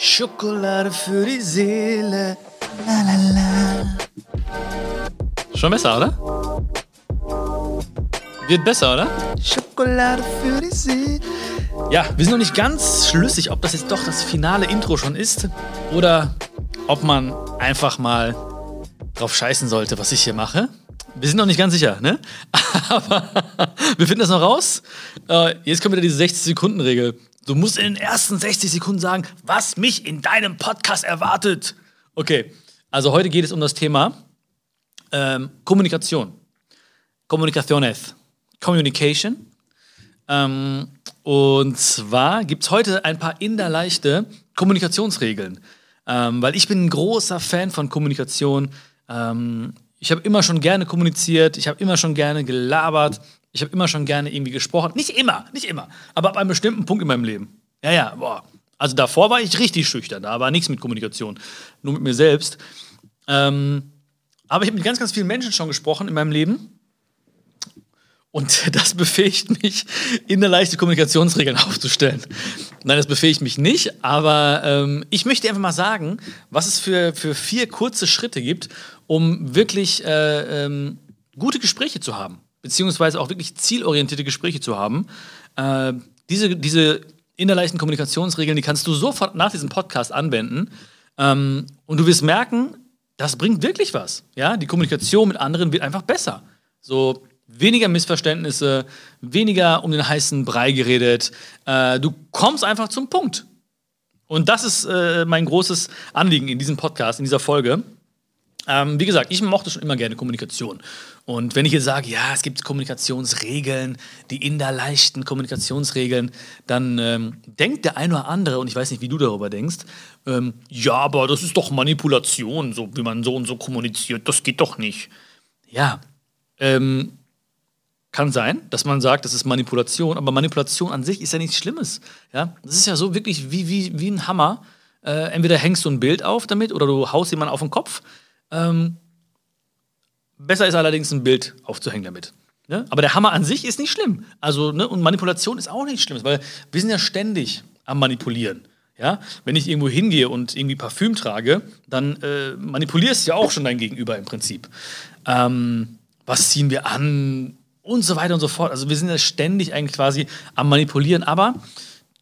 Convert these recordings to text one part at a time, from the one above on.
Schokolade für die Seele. La, la, la. Schon besser, oder? Wird besser, oder? Schokolade für die Seele. Ja, wir sind noch nicht ganz schlüssig, ob das jetzt doch das finale Intro schon ist oder ob man einfach mal drauf scheißen sollte, was ich hier mache. Wir sind noch nicht ganz sicher, ne? Aber wir finden das noch raus. Äh, jetzt kommt wieder diese 60-Sekunden-Regel. Du musst in den ersten 60 Sekunden sagen, was mich in deinem Podcast erwartet. Okay, also heute geht es um das Thema ähm, Kommunikation. Kommunikaciones. Communication. Ähm, und zwar gibt es heute ein paar inderleichte Kommunikationsregeln. Ähm, weil ich bin ein großer Fan von Kommunikation. Ähm, ich habe immer schon gerne kommuniziert, ich habe immer schon gerne gelabert, ich habe immer schon gerne irgendwie gesprochen. Nicht immer, nicht immer, aber ab einem bestimmten Punkt in meinem Leben. Ja, ja, boah. Also davor war ich richtig schüchtern, da war nichts mit Kommunikation, nur mit mir selbst. Ähm, aber ich habe mit ganz, ganz vielen Menschen schon gesprochen in meinem Leben. Und das befähigt mich, in der leichte Kommunikationsregeln aufzustellen. Nein, das befähigt mich nicht, aber ähm, ich möchte einfach mal sagen, was es für, für vier kurze Schritte gibt, um wirklich äh, ähm, gute Gespräche zu haben, beziehungsweise auch wirklich zielorientierte Gespräche zu haben. Äh, diese, diese innerleichten Kommunikationsregeln, die kannst du sofort nach diesem Podcast anwenden ähm, und du wirst merken, das bringt wirklich was. Ja, die Kommunikation mit anderen wird einfach besser. So weniger Missverständnisse, weniger um den heißen Brei geredet. Äh, du kommst einfach zum Punkt. Und das ist äh, mein großes Anliegen in diesem Podcast, in dieser Folge. Ähm, wie gesagt, ich mochte schon immer gerne Kommunikation. Und wenn ich jetzt sage, ja, es gibt Kommunikationsregeln, die in der leichten Kommunikationsregeln, dann ähm, denkt der eine oder andere, und ich weiß nicht, wie du darüber denkst, ähm, ja, aber das ist doch Manipulation, so wie man so und so kommuniziert, das geht doch nicht. Ja, ähm, kann sein, dass man sagt, das ist Manipulation, aber Manipulation an sich ist ja nichts Schlimmes. Ja? Das ist ja so wirklich wie, wie, wie ein Hammer. Äh, entweder hängst du ein Bild auf damit oder du haust jemanden auf den Kopf. Ähm, besser ist allerdings ein Bild aufzuhängen damit. Ne? Aber der Hammer an sich ist nicht schlimm. Also, ne? Und Manipulation ist auch nichts Schlimmes, weil wir sind ja ständig am Manipulieren. Ja? Wenn ich irgendwo hingehe und irgendwie Parfüm trage, dann äh, manipulierst du ja auch schon dein Gegenüber im Prinzip. Ähm, was ziehen wir an? Und so weiter und so fort. Also wir sind ja ständig eigentlich quasi am Manipulieren, aber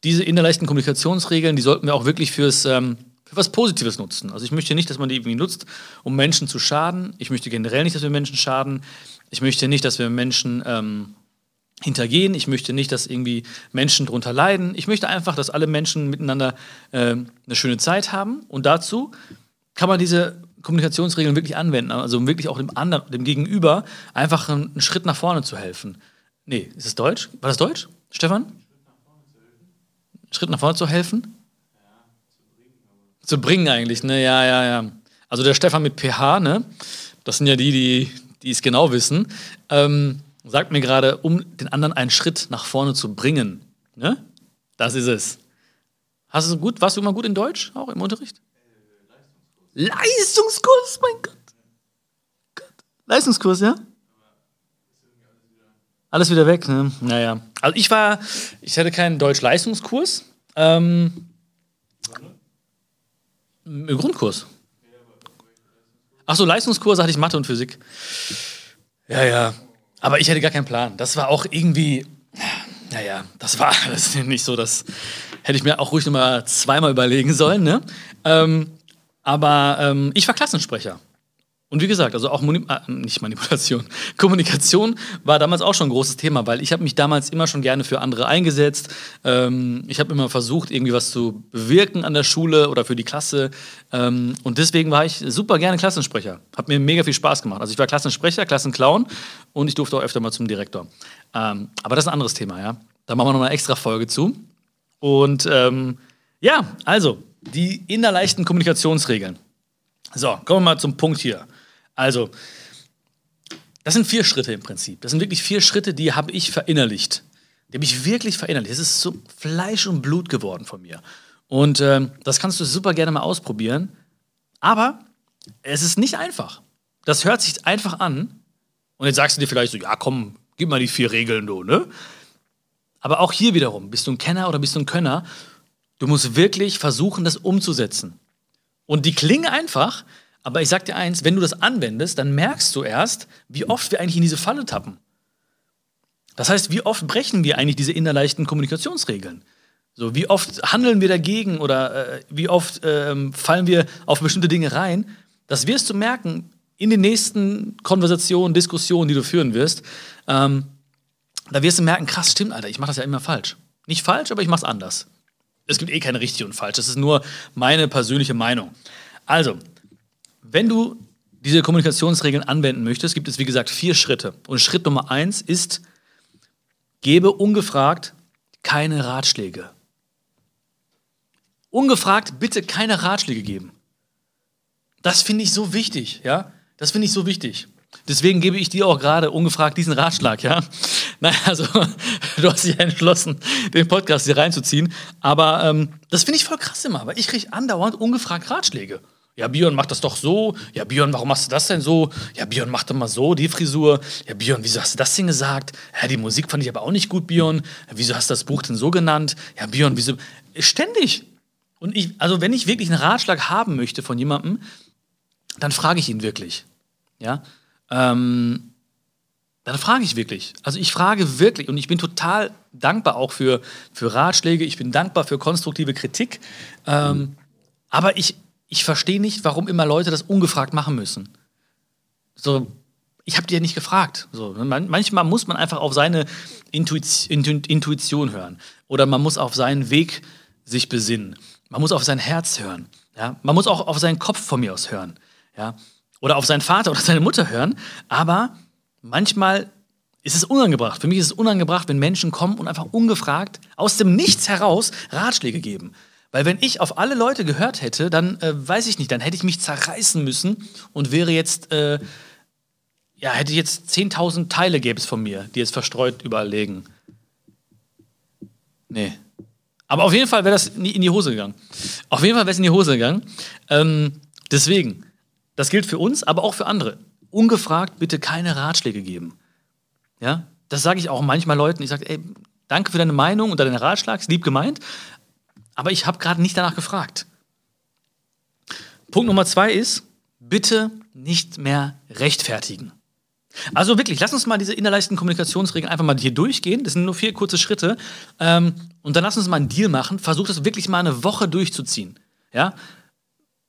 diese innerleichten Kommunikationsregeln, die sollten wir auch wirklich fürs ähm, für was Positives nutzen. Also ich möchte nicht, dass man die irgendwie nutzt, um Menschen zu schaden. Ich möchte generell nicht, dass wir Menschen schaden. Ich möchte nicht, dass wir Menschen ähm, hintergehen. Ich möchte nicht, dass irgendwie Menschen darunter leiden. Ich möchte einfach, dass alle Menschen miteinander äh, eine schöne Zeit haben. Und dazu kann man diese Kommunikationsregeln wirklich anwenden. Also um wirklich auch dem anderen, dem Gegenüber einfach einen, Schritt nach vorne zu helfen. Nee, ist es Deutsch? War das Deutsch, Stefan? Schritt nach vorne zu helfen? Zu bringen eigentlich, ne? Ja, ja, ja. Also der Stefan mit PH, ne? Das sind ja die, die, die es genau wissen. Ähm, sagt mir gerade, um den anderen einen Schritt nach vorne zu bringen. Ne? Das ist es. Hast du gut, warst du immer gut in Deutsch, auch im Unterricht? Leistungskurs, mein Gott. Gott. Leistungskurs, ja? Alles wieder weg, ne? Naja. Also ich war, ich hatte keinen Deutsch-Leistungskurs. Ähm, Grundkurs. Ach so, Leistungskurse hatte ich Mathe und Physik. Ja, ja. Aber ich hatte gar keinen Plan. Das war auch irgendwie, naja, das war das nicht so, das hätte ich mir auch ruhig nochmal zweimal überlegen sollen. Ne? Ähm, aber ähm, ich war Klassensprecher. Und wie gesagt, also auch Moni äh, nicht Manipulation, Kommunikation war damals auch schon ein großes Thema, weil ich habe mich damals immer schon gerne für andere eingesetzt. Ähm, ich habe immer versucht, irgendwie was zu bewirken an der Schule oder für die Klasse. Ähm, und deswegen war ich super gerne Klassensprecher. Hat mir mega viel Spaß gemacht. Also ich war Klassensprecher, Klassenclown und ich durfte auch öfter mal zum Direktor. Ähm, aber das ist ein anderes Thema, ja. Da machen wir noch eine extra Folge zu. Und ähm, ja, also die innerleichten Kommunikationsregeln. So, kommen wir mal zum Punkt hier. Also, das sind vier Schritte im Prinzip. Das sind wirklich vier Schritte, die habe ich verinnerlicht. Die habe ich wirklich verinnerlicht. Das ist so Fleisch und Blut geworden von mir. Und ähm, das kannst du super gerne mal ausprobieren. Aber es ist nicht einfach. Das hört sich einfach an. Und jetzt sagst du dir vielleicht so, ja komm, gib mal die vier Regeln, du, ne? Aber auch hier wiederum, bist du ein Kenner oder bist du ein Könner? Du musst wirklich versuchen, das umzusetzen. Und die klingen einfach, aber ich sag dir eins, wenn du das anwendest, dann merkst du erst, wie oft wir eigentlich in diese Falle tappen. Das heißt, wie oft brechen wir eigentlich diese innerleichten Kommunikationsregeln? So, wie oft handeln wir dagegen oder äh, wie oft äh, fallen wir auf bestimmte Dinge rein? Das wirst du merken in den nächsten Konversationen, Diskussionen, die du führen wirst. Ähm, da wirst du merken, krass, stimmt, Alter, ich mache das ja immer falsch. Nicht falsch, aber ich mache es anders. Es gibt eh keine richtig und falsch. Das ist nur meine persönliche Meinung. Also, wenn du diese Kommunikationsregeln anwenden möchtest, gibt es wie gesagt vier Schritte. Und Schritt Nummer eins ist, gebe ungefragt keine Ratschläge. Ungefragt bitte keine Ratschläge geben. Das finde ich so wichtig, ja? Das finde ich so wichtig. Deswegen gebe ich dir auch gerade ungefragt diesen Ratschlag, ja? Naja, also du hast dich entschlossen, den Podcast hier reinzuziehen. Aber ähm, das finde ich voll krass immer, weil ich kriege andauernd ungefragt Ratschläge. Ja, Björn, mach das doch so. Ja, Björn, warum machst du das denn so? Ja, Björn, mach doch mal so, die Frisur. Ja, Björn, wieso hast du das denn gesagt? Ja, die Musik fand ich aber auch nicht gut, Björn. Wieso hast du das Buch denn so genannt? Ja, Björn, wieso? Ständig. Und ich, also wenn ich wirklich einen Ratschlag haben möchte von jemandem, dann frage ich ihn wirklich. Ja, ähm, dann frage ich wirklich. Also ich frage wirklich und ich bin total dankbar auch für, für Ratschläge, ich bin dankbar für konstruktive Kritik. Ähm, aber ich, ich verstehe nicht, warum immer Leute das ungefragt machen müssen. So, ich habe dir ja nicht gefragt. So, man, manchmal muss man einfach auf seine Intuition, Intuition hören. Oder man muss auf seinen Weg sich besinnen. Man muss auf sein Herz hören. Ja? Man muss auch auf seinen Kopf von mir aus hören. Ja? Oder auf seinen Vater oder seine Mutter hören. Aber manchmal ist es unangebracht. Für mich ist es unangebracht, wenn Menschen kommen und einfach ungefragt aus dem Nichts heraus Ratschläge geben. Weil wenn ich auf alle Leute gehört hätte, dann äh, weiß ich nicht, dann hätte ich mich zerreißen müssen und wäre jetzt, äh, ja, hätte jetzt 10.000 Teile gäbe es von mir, die jetzt verstreut überall liegen. Nee. Aber auf jeden Fall wäre das in die Hose gegangen. Auf jeden Fall wäre es in die Hose gegangen. Ähm, deswegen, das gilt für uns, aber auch für andere. Ungefragt bitte keine Ratschläge geben. Ja, das sage ich auch manchmal Leuten. Ich sage, ey, danke für deine Meinung und deinen Ratschlag, ist lieb gemeint, aber ich habe gerade nicht danach gefragt. Punkt Nummer zwei ist, bitte nicht mehr rechtfertigen. Also wirklich, lass uns mal diese innerleichten Kommunikationsregeln einfach mal hier durchgehen. Das sind nur vier kurze Schritte. Ähm, und dann lass uns mal einen Deal machen. Versuch das wirklich mal eine Woche durchzuziehen. Ja?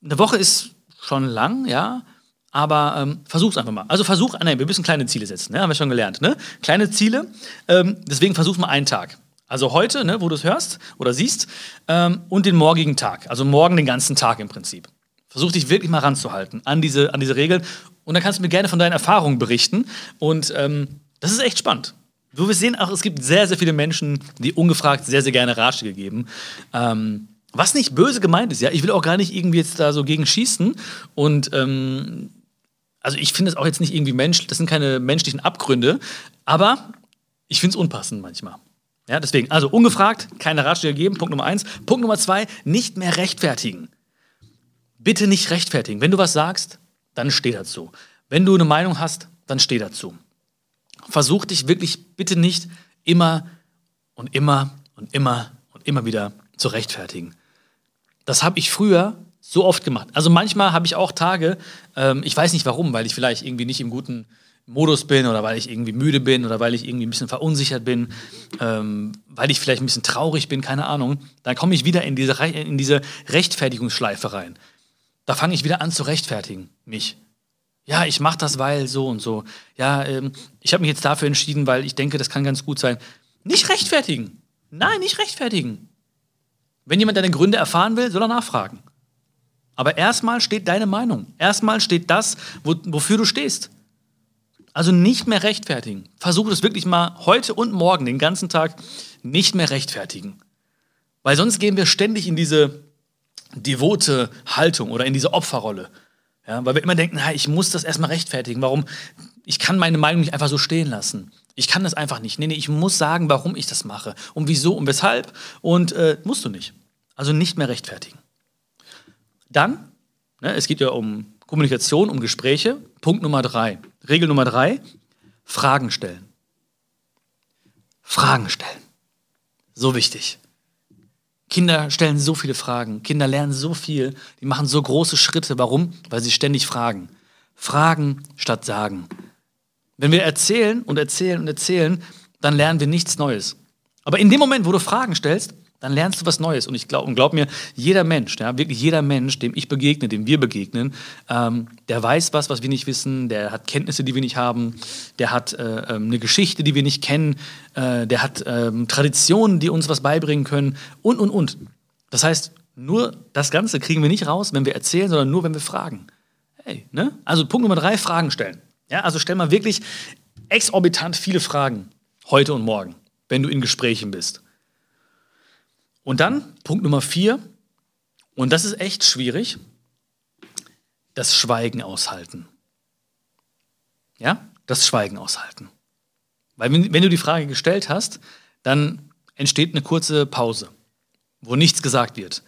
Eine Woche ist schon lang, ja. Aber ähm, versuch's einfach mal. Also versuch, nein, wir müssen kleine Ziele setzen, ne? haben wir schon gelernt. Ne? Kleine Ziele, ähm, deswegen versuch mal einen Tag. Also heute, ne, wo du es hörst oder siehst, ähm, und den morgigen Tag. Also morgen den ganzen Tag im Prinzip. Versuch dich wirklich mal ranzuhalten an diese, an diese Regeln. Und dann kannst du mir gerne von deinen Erfahrungen berichten. Und ähm, das ist echt spannend. Du wirst sehen, auch es gibt sehr, sehr viele Menschen, die ungefragt sehr, sehr gerne Ratschläge geben. Ähm, was nicht böse gemeint ist, ja. Ich will auch gar nicht irgendwie jetzt da so gegen schießen. Und ähm, also ich finde es auch jetzt nicht irgendwie menschlich, das sind keine menschlichen Abgründe, aber ich finde es unpassend manchmal. Ja, deswegen, also ungefragt, keine Ratschläge geben, Punkt Nummer eins. Punkt Nummer zwei, nicht mehr rechtfertigen. Bitte nicht rechtfertigen. Wenn du was sagst, dann steh dazu. Wenn du eine Meinung hast, dann steh dazu. Versuch dich wirklich bitte nicht immer und immer und immer und immer wieder zu rechtfertigen. Das habe ich früher so oft gemacht. Also manchmal habe ich auch Tage, ähm, ich weiß nicht warum, weil ich vielleicht irgendwie nicht im guten Modus bin oder weil ich irgendwie müde bin oder weil ich irgendwie ein bisschen verunsichert bin, ähm, weil ich vielleicht ein bisschen traurig bin, keine Ahnung, dann komme ich wieder in diese, in diese Rechtfertigungsschleife rein. Da fange ich wieder an zu rechtfertigen, mich. Ja, ich mache das, weil so und so. Ja, ähm, ich habe mich jetzt dafür entschieden, weil ich denke, das kann ganz gut sein. Nicht rechtfertigen. Nein, nicht rechtfertigen. Wenn jemand deine Gründe erfahren will, soll er nachfragen. Aber erstmal steht deine Meinung. Erstmal steht das, wo, wofür du stehst. Also nicht mehr rechtfertigen. Versuche es wirklich mal heute und morgen, den ganzen Tag, nicht mehr rechtfertigen. Weil sonst gehen wir ständig in diese devote Haltung oder in diese Opferrolle. Ja, weil wir immer denken, na, ich muss das erstmal rechtfertigen. Warum? Ich kann meine Meinung nicht einfach so stehen lassen. Ich kann das einfach nicht. Nee, nee, ich muss sagen, warum ich das mache. Und wieso und weshalb. Und äh, musst du nicht. Also nicht mehr rechtfertigen. Dann, ne, es geht ja um Kommunikation, um Gespräche. Punkt Nummer drei. Regel Nummer drei, Fragen stellen. Fragen stellen. So wichtig. Kinder stellen so viele Fragen, Kinder lernen so viel, die machen so große Schritte. Warum? Weil sie ständig fragen. Fragen statt sagen. Wenn wir erzählen und erzählen und erzählen, dann lernen wir nichts Neues. Aber in dem Moment, wo du Fragen stellst, dann lernst du was Neues. Und ich glaube, und glaub mir, jeder Mensch, ja, wirklich jeder Mensch, dem ich begegne, dem wir begegnen, ähm, der weiß was, was wir nicht wissen, der hat Kenntnisse, die wir nicht haben, der hat äh, ähm, eine Geschichte, die wir nicht kennen, äh, der hat äh, Traditionen, die uns was beibringen können und, und, und. Das heißt, nur das Ganze kriegen wir nicht raus, wenn wir erzählen, sondern nur, wenn wir fragen. Hey, ne? Also Punkt Nummer drei, Fragen stellen. Ja, also stell mal wirklich exorbitant viele Fragen heute und morgen, wenn du in Gesprächen bist. Und dann Punkt Nummer vier, und das ist echt schwierig, das Schweigen aushalten. Ja, das Schweigen aushalten. Weil wenn, wenn du die Frage gestellt hast, dann entsteht eine kurze Pause, wo nichts gesagt wird.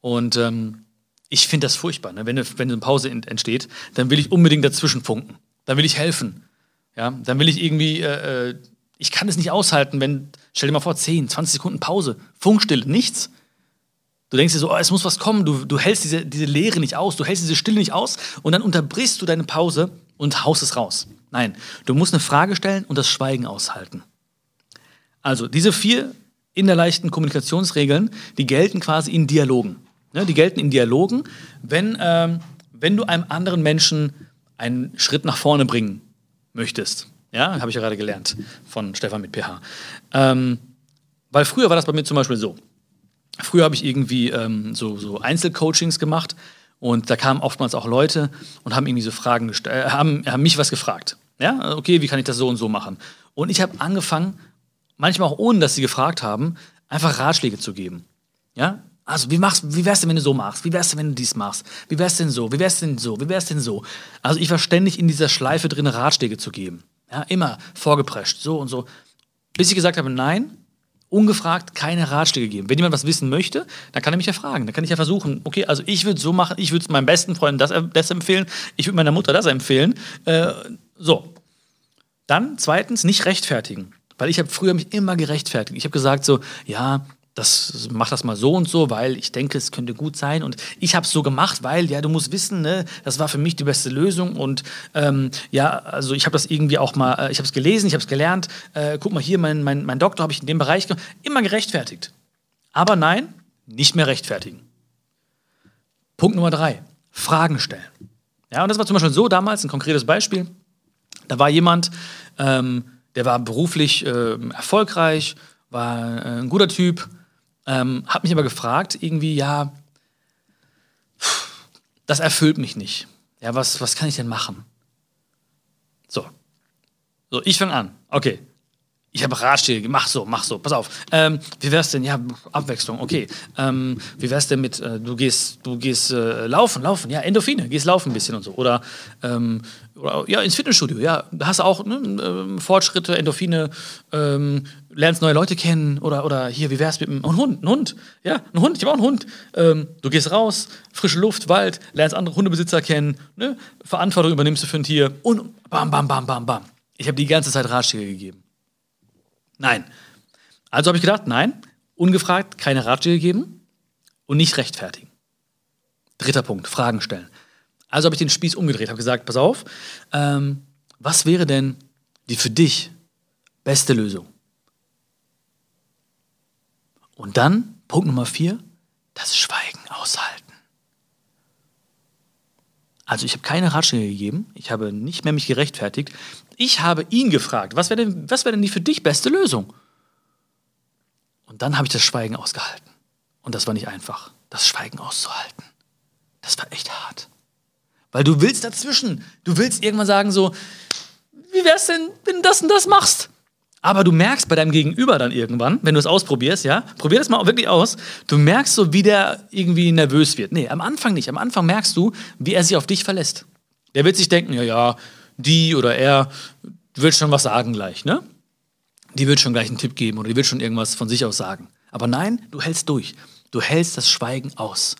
Und ähm, ich finde das furchtbar. Ne? Wenn, eine, wenn eine Pause entsteht, dann will ich unbedingt dazwischen funken. Dann will ich helfen. Ja? Dann will ich irgendwie äh, äh ich kann es nicht aushalten, wenn, stell dir mal vor, 10, 20 Sekunden Pause, Funkstille, nichts. Du denkst dir so, oh, es muss was kommen, du, du hältst diese, diese Leere nicht aus, du hältst diese Stille nicht aus und dann unterbrichst du deine Pause und haust es raus. Nein, du musst eine Frage stellen und das Schweigen aushalten. Also, diese vier in der leichten Kommunikationsregeln, die gelten quasi in Dialogen. Ja, die gelten in Dialogen, wenn, ähm, wenn du einem anderen Menschen einen Schritt nach vorne bringen möchtest. Ja, habe ich ja gerade gelernt von Stefan mit PH. Ähm, weil früher war das bei mir zum Beispiel so. Früher habe ich irgendwie ähm, so, so Einzelcoachings gemacht und da kamen oftmals auch Leute und haben irgendwie so Fragen gestellt, äh, haben, haben mich was gefragt. Ja, okay, wie kann ich das so und so machen? Und ich habe angefangen, manchmal auch ohne, dass sie gefragt haben, einfach Ratschläge zu geben. Ja, also wie machst, wie wär's denn, wenn du so machst? Wie wär's denn, wenn du dies machst? Wie wär's denn so? Wie wär's denn so? Wie wär's denn so? Also ich war ständig in dieser Schleife drin, Ratschläge zu geben. Ja, immer vorgeprescht, so und so. Bis ich gesagt habe, nein, ungefragt keine Ratschläge geben. Wenn jemand was wissen möchte, dann kann er mich ja fragen. Dann kann ich ja versuchen, okay, also ich würde so machen, ich würde meinem besten Freund das, das empfehlen, ich würde meiner Mutter das empfehlen. Äh, so. Dann zweitens, nicht rechtfertigen. Weil ich habe früher mich immer gerechtfertigt. Ich habe gesagt so, ja, das mach das mal so und so, weil ich denke, es könnte gut sein. Und ich habe es so gemacht, weil, ja, du musst wissen, ne, das war für mich die beste Lösung. Und ähm, ja, also ich habe das irgendwie auch mal, äh, ich habe es gelesen, ich habe es gelernt. Äh, guck mal hier, mein, mein, mein Doktor habe ich in dem Bereich gemacht. Immer gerechtfertigt. Aber nein, nicht mehr rechtfertigen. Punkt Nummer drei, Fragen stellen. Ja, und das war zum Beispiel so damals, ein konkretes Beispiel. Da war jemand, ähm, der war beruflich äh, erfolgreich, war äh, ein guter Typ, ähm, hab mich aber gefragt, irgendwie, ja, das erfüllt mich nicht. Ja, was, was kann ich denn machen? So. So, ich fange an. Okay. Ich habe Ratschläge, mach so, mach so, pass auf. Ähm, wie wär's denn? Ja, Abwechslung, okay. Ähm, wie wär's denn mit, äh, du gehst, du gehst äh, laufen, laufen, ja, Endorphine, gehst laufen ein bisschen und so. Oder, ähm, oder ja, ins Fitnessstudio, ja, da hast du auch ne, ähm, Fortschritte, Endorphine, ähm, lernst neue Leute kennen. Oder, oder hier, wie wär's mit einem Hund, ein Hund, ja, ein Hund, ich habe auch einen Hund. Ähm, du gehst raus, frische Luft, Wald, lernst andere Hundebesitzer kennen, ne? Verantwortung übernimmst du für ein Tier und bam, bam, bam, bam, bam. Ich habe die ganze Zeit Ratschläge gegeben. Nein. Also habe ich gedacht, nein, ungefragt keine Ratschläge geben und nicht rechtfertigen. Dritter Punkt, Fragen stellen. Also habe ich den Spieß umgedreht, habe gesagt, pass auf, ähm, was wäre denn die für dich beste Lösung? Und dann, Punkt Nummer vier, das Schweigen aushalten. Also ich habe keine Ratschläge gegeben, ich habe nicht mehr mich gerechtfertigt. Ich habe ihn gefragt, was wäre denn, wär denn die für dich beste Lösung? Und dann habe ich das Schweigen ausgehalten. Und das war nicht einfach, das Schweigen auszuhalten. Das war echt hart. Weil du willst dazwischen, du willst irgendwann sagen so, wie wär's denn, wenn du das und das machst? Aber du merkst bei deinem Gegenüber dann irgendwann, wenn du es ausprobierst, ja, probier das mal wirklich aus, du merkst so, wie der irgendwie nervös wird. Nee, am Anfang nicht. Am Anfang merkst du, wie er sich auf dich verlässt. Der wird sich denken, ja, ja, die oder er wird schon was sagen gleich, ne? Die wird schon gleich einen Tipp geben oder die wird schon irgendwas von sich aus sagen. Aber nein, du hältst durch. Du hältst das Schweigen aus.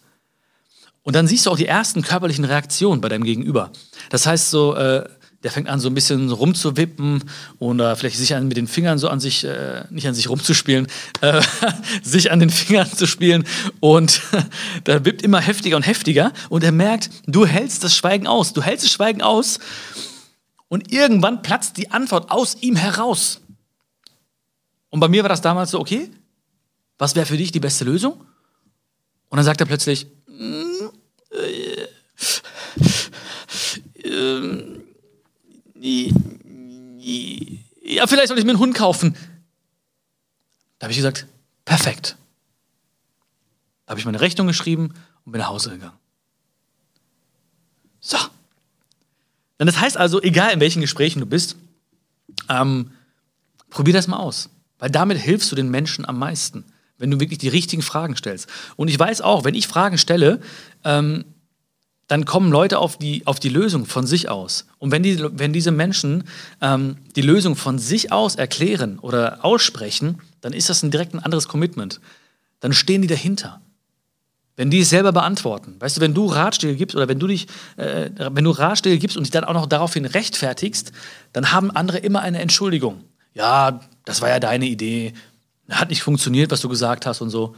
Und dann siehst du auch die ersten körperlichen Reaktionen bei deinem Gegenüber. Das heißt so, äh, der fängt an, so ein bisschen rumzuwippen oder vielleicht sich an, mit den Fingern so an sich, äh, nicht an sich rumzuspielen, äh, sich an den Fingern zu spielen und der wippt immer heftiger und heftiger und er merkt, du hältst das Schweigen aus, du hältst das Schweigen aus und irgendwann platzt die Antwort aus ihm heraus. Und bei mir war das damals so, okay, was wäre für dich die beste Lösung? Und dann sagt er plötzlich, mm, äh, ja, vielleicht soll ich mir einen Hund kaufen. Da habe ich gesagt, perfekt. Da habe ich meine Rechnung geschrieben und bin nach Hause gegangen. So. Denn das heißt also, egal in welchen Gesprächen du bist, ähm, probier das mal aus. Weil damit hilfst du den Menschen am meisten, wenn du wirklich die richtigen Fragen stellst. Und ich weiß auch, wenn ich Fragen stelle, ähm, dann kommen Leute auf die, auf die Lösung von sich aus. Und wenn, die, wenn diese Menschen ähm, die Lösung von sich aus erklären oder aussprechen, dann ist das ein direkt ein anderes Commitment. Dann stehen die dahinter. Wenn die es selber beantworten. Weißt du, wenn du Ratschläge gibst oder wenn du dich, äh, wenn du Ratschläge gibst und dich dann auch noch daraufhin rechtfertigst, dann haben andere immer eine Entschuldigung. Ja, das war ja deine Idee. Hat nicht funktioniert, was du gesagt hast und so.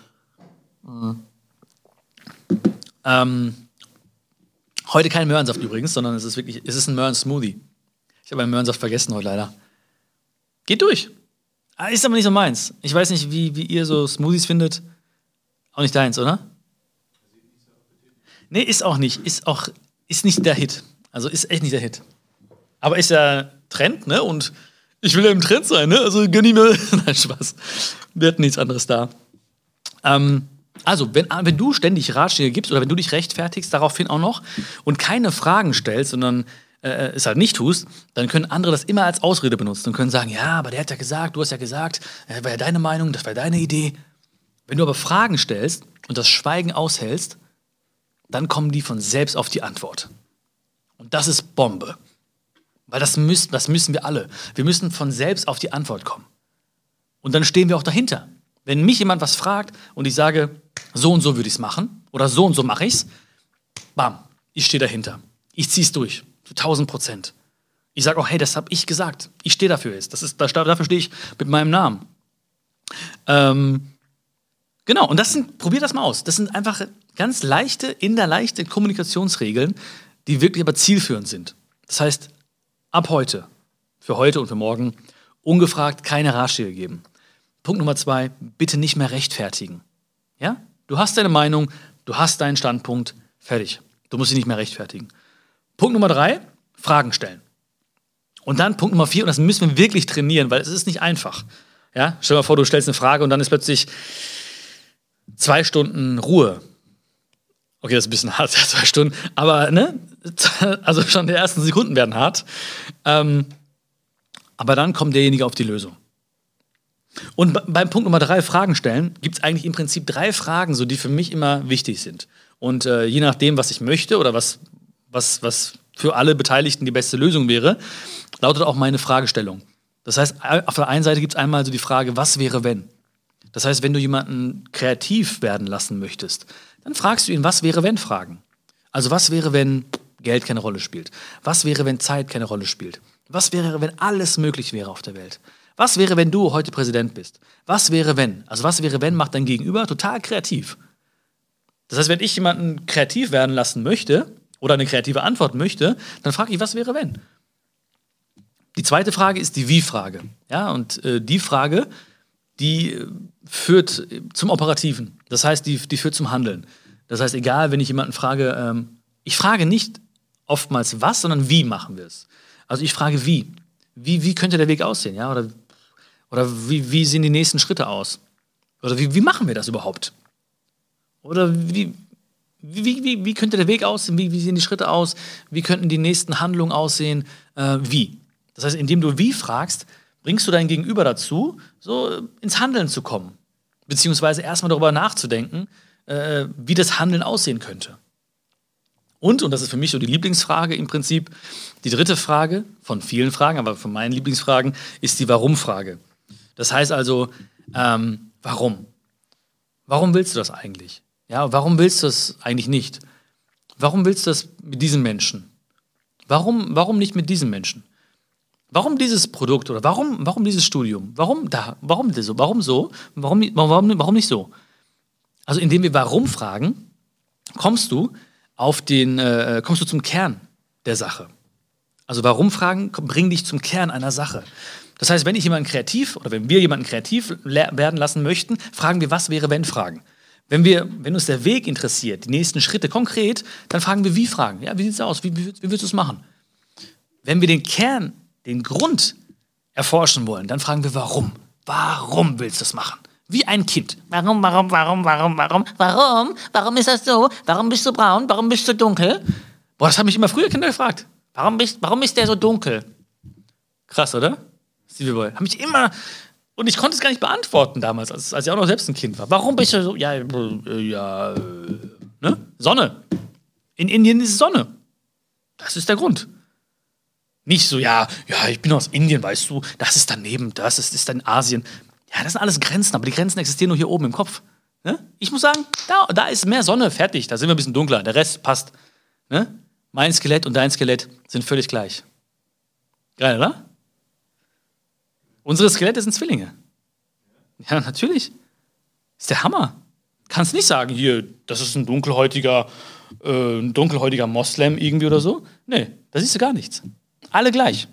Mhm. Ähm, Heute kein Möhrensaft übrigens, sondern es ist wirklich, es ist ein Möhren-Smoothie. Ich habe einen Möhrensaft vergessen heute leider. Geht durch. Ah, ist aber nicht so meins. Ich weiß nicht, wie, wie ihr so Smoothies findet. Auch nicht deins, oder? Nee, ist auch nicht. Ist auch, ist nicht der Hit. Also ist echt nicht der Hit. Aber ist ja Trend, ne? Und ich will ja im Trend sein, ne? Also gönn ich mir. Nein, Spaß. Wir hatten nichts anderes da. Ähm, also, wenn, wenn du ständig Ratschläge gibst oder wenn du dich rechtfertigst, daraufhin auch noch und keine Fragen stellst, sondern äh, es halt nicht tust, dann können andere das immer als Ausrede benutzen und können sagen, ja, aber der hat ja gesagt, du hast ja gesagt, das war ja deine Meinung, das war deine Idee. Wenn du aber Fragen stellst und das Schweigen aushältst, dann kommen die von selbst auf die Antwort. Und das ist Bombe. Weil das müssen, das müssen wir alle. Wir müssen von selbst auf die Antwort kommen. Und dann stehen wir auch dahinter. Wenn mich jemand was fragt und ich sage, so und so würde ich es machen oder so und so mache ich es, bam, ich stehe dahinter. Ich ziehe es durch, zu 1000 Prozent. Ich sage auch, hey, das habe ich gesagt. Ich stehe dafür jetzt. Das ist, dafür stehe ich mit meinem Namen. Ähm, genau, und das sind, probier das mal aus. Das sind einfach ganz leichte, innerleichte Kommunikationsregeln, die wirklich aber zielführend sind. Das heißt, ab heute, für heute und für morgen, ungefragt keine Ratschläge geben. Punkt Nummer zwei, bitte nicht mehr rechtfertigen. Ja? Du hast deine Meinung, du hast deinen Standpunkt, fertig. Du musst dich nicht mehr rechtfertigen. Punkt Nummer drei, Fragen stellen. Und dann Punkt Nummer vier, und das müssen wir wirklich trainieren, weil es ist nicht einfach. Ja? Stell dir mal vor, du stellst eine Frage und dann ist plötzlich zwei Stunden Ruhe. Okay, das ist ein bisschen hart, zwei Stunden, aber ne, also schon die ersten Sekunden werden hart. Ähm, aber dann kommt derjenige auf die Lösung. Und beim Punkt Nummer drei, Fragen stellen, gibt es eigentlich im Prinzip drei Fragen, so die für mich immer wichtig sind. Und äh, je nachdem, was ich möchte oder was, was, was für alle Beteiligten die beste Lösung wäre, lautet auch meine Fragestellung. Das heißt, auf der einen Seite gibt es einmal so die Frage, was wäre wenn? Das heißt, wenn du jemanden kreativ werden lassen möchtest, dann fragst du ihn, was wäre wenn Fragen. Also was wäre, wenn Geld keine Rolle spielt? Was wäre, wenn Zeit keine Rolle spielt? Was wäre, wenn alles möglich wäre auf der Welt? Was wäre, wenn du heute Präsident bist? Was wäre, wenn? Also was wäre, wenn macht dein Gegenüber total kreativ. Das heißt, wenn ich jemanden kreativ werden lassen möchte oder eine kreative Antwort möchte, dann frage ich, was wäre, wenn? Die zweite Frage ist die Wie-Frage. Ja, und äh, die Frage, die äh, führt zum Operativen. Das heißt, die, die führt zum Handeln. Das heißt, egal, wenn ich jemanden frage, ähm, ich frage nicht oftmals was, sondern wie machen wir es. Also ich frage wie. Wie, wie könnte der Weg aussehen? Ja? Oder oder wie, wie sehen die nächsten Schritte aus? Oder wie, wie machen wir das überhaupt? Oder wie, wie, wie, wie könnte der Weg aussehen? Wie, wie sehen die Schritte aus? Wie könnten die nächsten Handlungen aussehen? Äh, wie? Das heißt, indem du wie fragst, bringst du dein Gegenüber dazu, so ins Handeln zu kommen. Beziehungsweise erstmal darüber nachzudenken, äh, wie das Handeln aussehen könnte. Und, und das ist für mich so die Lieblingsfrage im Prinzip, die dritte Frage von vielen Fragen, aber von meinen Lieblingsfragen, ist die Warum-Frage. Das heißt also, ähm, warum? Warum willst du das eigentlich? Ja, warum willst du das eigentlich nicht? Warum willst du das mit diesen Menschen? Warum, warum nicht mit diesen Menschen? Warum dieses Produkt oder warum, warum dieses Studium? Warum da? Warum so? Warum so? Warum, warum, warum nicht so? Also indem wir warum fragen, kommst du auf den, äh, kommst du zum Kern der Sache. Also warum Fragen bringen dich zum Kern einer Sache. Das heißt, wenn ich jemanden kreativ oder wenn wir jemanden kreativ werden lassen möchten, fragen wir, was wäre, wenn Fragen. Wenn, wir, wenn uns der Weg interessiert, die nächsten Schritte konkret, dann fragen wir, wie Fragen. Ja, wie sieht es aus? Wie, wie, wie willst du es machen? Wenn wir den Kern, den Grund erforschen wollen, dann fragen wir, warum? Warum willst du es machen? Wie ein Kind. Warum, warum, warum, warum, warum, warum? Warum ist das so? Warum bist du braun? Warum bist du dunkel? Boah, das haben mich immer früher Kinder gefragt. Warum, bist, warum ist der so dunkel? Krass, oder? Stevie Boy. Haben mich immer. Und ich konnte es gar nicht beantworten damals, als, als ich auch noch selbst ein Kind war. Warum bist du so. Ja, äh, ja. Äh, ne? Sonne. In Indien ist Sonne. Das ist der Grund. Nicht so, ja, ja, ich bin aus Indien, weißt du, das ist daneben, das ist, ist dann Asien. Ja, das sind alles Grenzen, aber die Grenzen existieren nur hier oben im Kopf. Ne? Ich muss sagen, da, da ist mehr Sonne, fertig, da sind wir ein bisschen dunkler, der Rest passt. Ne? Mein Skelett und dein Skelett sind völlig gleich. Geil, oder? Unsere Skelette sind Zwillinge. Ja, natürlich. Ist der Hammer. Kannst nicht sagen, hier, das ist ein dunkelhäutiger, äh, dunkelhäutiger Moslem irgendwie oder so. Nee, da siehst du gar nichts. Alle gleich.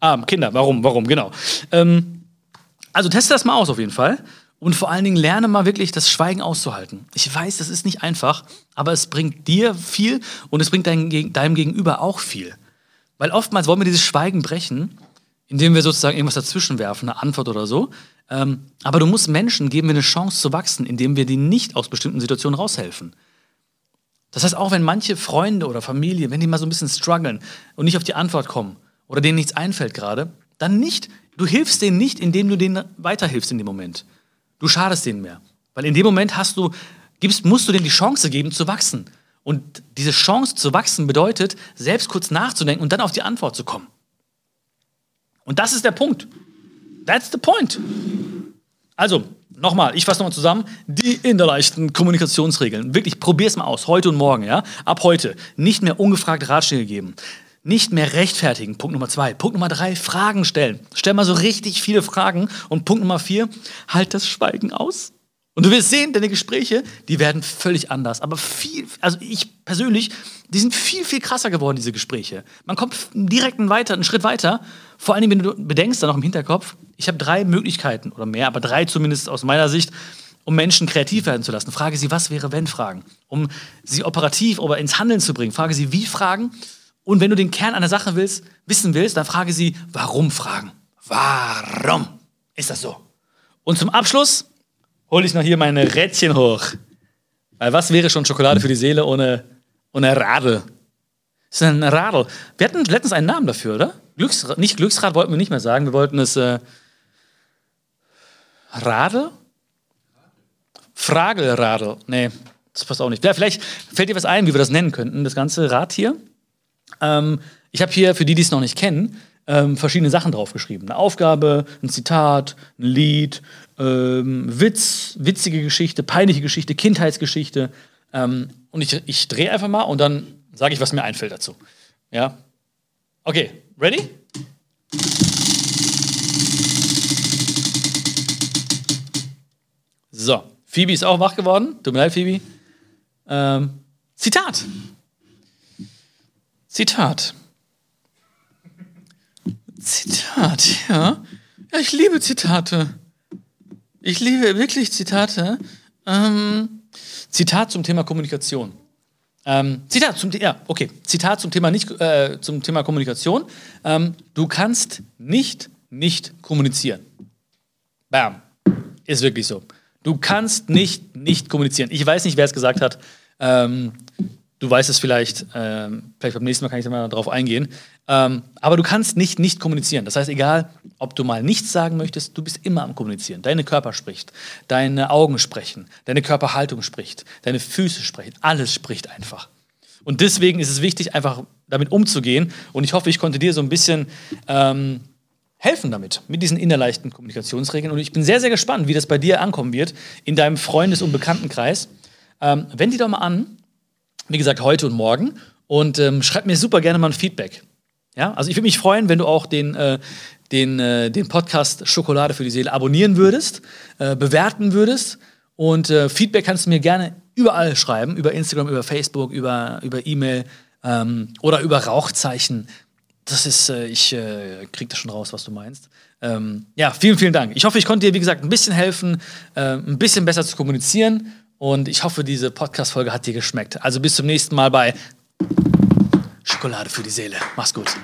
Ah, Kinder, warum, warum, genau. Ähm, also teste das mal aus auf jeden Fall. Und vor allen Dingen lerne mal wirklich das Schweigen auszuhalten. Ich weiß, das ist nicht einfach, aber es bringt dir viel und es bringt dein, deinem Gegenüber auch viel. Weil oftmals wollen wir dieses Schweigen brechen, indem wir sozusagen irgendwas dazwischen werfen, eine Antwort oder so. Ähm, aber du musst Menschen geben wir eine Chance zu wachsen, indem wir denen nicht aus bestimmten Situationen raushelfen. Das heißt, auch wenn manche Freunde oder Familie, wenn die mal so ein bisschen strugglen und nicht auf die Antwort kommen oder denen nichts einfällt gerade, dann nicht, du hilfst denen nicht, indem du denen weiterhilfst in dem Moment. Du schadest denen mehr. Weil in dem Moment hast du, gibst, musst du denen die Chance geben zu wachsen. Und diese Chance zu wachsen bedeutet, selbst kurz nachzudenken und dann auf die Antwort zu kommen. Und das ist der Punkt. That's the point. Also, nochmal, ich fasse nochmal zusammen. Die innerleichten Kommunikationsregeln. Wirklich, probier es mal aus, heute und morgen, ja? Ab heute. Nicht mehr ungefragt Ratschläge geben. Nicht mehr rechtfertigen. Punkt Nummer zwei. Punkt Nummer drei, Fragen stellen. Stell mal so richtig viele Fragen. Und Punkt Nummer vier, halt das Schweigen aus. Und du wirst sehen, deine Gespräche, die werden völlig anders. Aber viel, also ich persönlich, die sind viel, viel krasser geworden, diese Gespräche. Man kommt direkt einen, weiter, einen Schritt weiter. Vor allem, wenn du bedenkst, dann noch im Hinterkopf, ich habe drei Möglichkeiten oder mehr, aber drei zumindest aus meiner Sicht, um Menschen kreativ werden zu lassen. Frage sie, was wäre, wenn Fragen. Um sie operativ oder ins Handeln zu bringen. Frage sie, wie Fragen. Und wenn du den Kern einer Sache willst, wissen willst, dann frage sie, warum Fragen. Warum ist das so? Und zum Abschluss hole ich noch hier meine Rädchen hoch. Weil was wäre schon Schokolade für die Seele ohne, ohne Radl? Das ist ein Radl. Wir hatten letztens einen Namen dafür, oder? Glücksrad, nicht Glücksrad wollten wir nicht mehr sagen. Wir wollten es äh, Radl? Fragelradl. Nee, das passt auch nicht. Ja, vielleicht fällt dir was ein, wie wir das nennen könnten, das ganze Rad hier. Ähm, ich habe hier, für die, die es noch nicht kennen, ähm, verschiedene Sachen draufgeschrieben. Eine Aufgabe, ein Zitat, ein Lied, ähm, Witz, witzige Geschichte, peinliche Geschichte, Kindheitsgeschichte. Ähm, und ich, ich drehe einfach mal und dann sage ich, was mir einfällt dazu. Ja? Okay, ready? So, Phoebe ist auch wach geworden. Tut mir leid, Phoebe. Ähm, Zitat. Zitat. Zitat, ja. Ja, ich liebe Zitate. Ich liebe wirklich Zitate. Ähm, Zitat zum Thema Kommunikation. Ähm, Zitat zum ja, okay. Zitat zum Thema nicht äh, zum Thema Kommunikation. Ähm, du kannst nicht nicht kommunizieren. Bam, ist wirklich so. Du kannst nicht nicht kommunizieren. Ich weiß nicht, wer es gesagt hat. Ähm, Du weißt es vielleicht, ähm, vielleicht beim nächsten Mal kann ich da mal darauf eingehen. Ähm, aber du kannst nicht nicht kommunizieren. Das heißt, egal, ob du mal nichts sagen möchtest, du bist immer am Kommunizieren. Deine Körper spricht, deine Augen sprechen, deine Körperhaltung spricht, deine Füße sprechen, alles spricht einfach. Und deswegen ist es wichtig, einfach damit umzugehen. Und ich hoffe, ich konnte dir so ein bisschen ähm, helfen damit, mit diesen innerleichten Kommunikationsregeln. Und ich bin sehr, sehr gespannt, wie das bei dir ankommen wird, in deinem Freundes- und Bekanntenkreis. Ähm, wend die doch mal an, wie gesagt, heute und morgen. Und ähm, schreib mir super gerne mal ein Feedback. Ja, also ich würde mich freuen, wenn du auch den, äh, den, äh, den Podcast Schokolade für die Seele abonnieren würdest, äh, bewerten würdest. Und äh, Feedback kannst du mir gerne überall schreiben, über Instagram, über Facebook, über, über E-Mail ähm, oder über Rauchzeichen. Das ist, äh, ich äh, krieg das schon raus, was du meinst. Ähm, ja, vielen, vielen Dank. Ich hoffe, ich konnte dir, wie gesagt, ein bisschen helfen, ein bisschen besser zu kommunizieren. Und ich hoffe, diese Podcast-Folge hat dir geschmeckt. Also bis zum nächsten Mal bei Schokolade für die Seele. Mach's gut.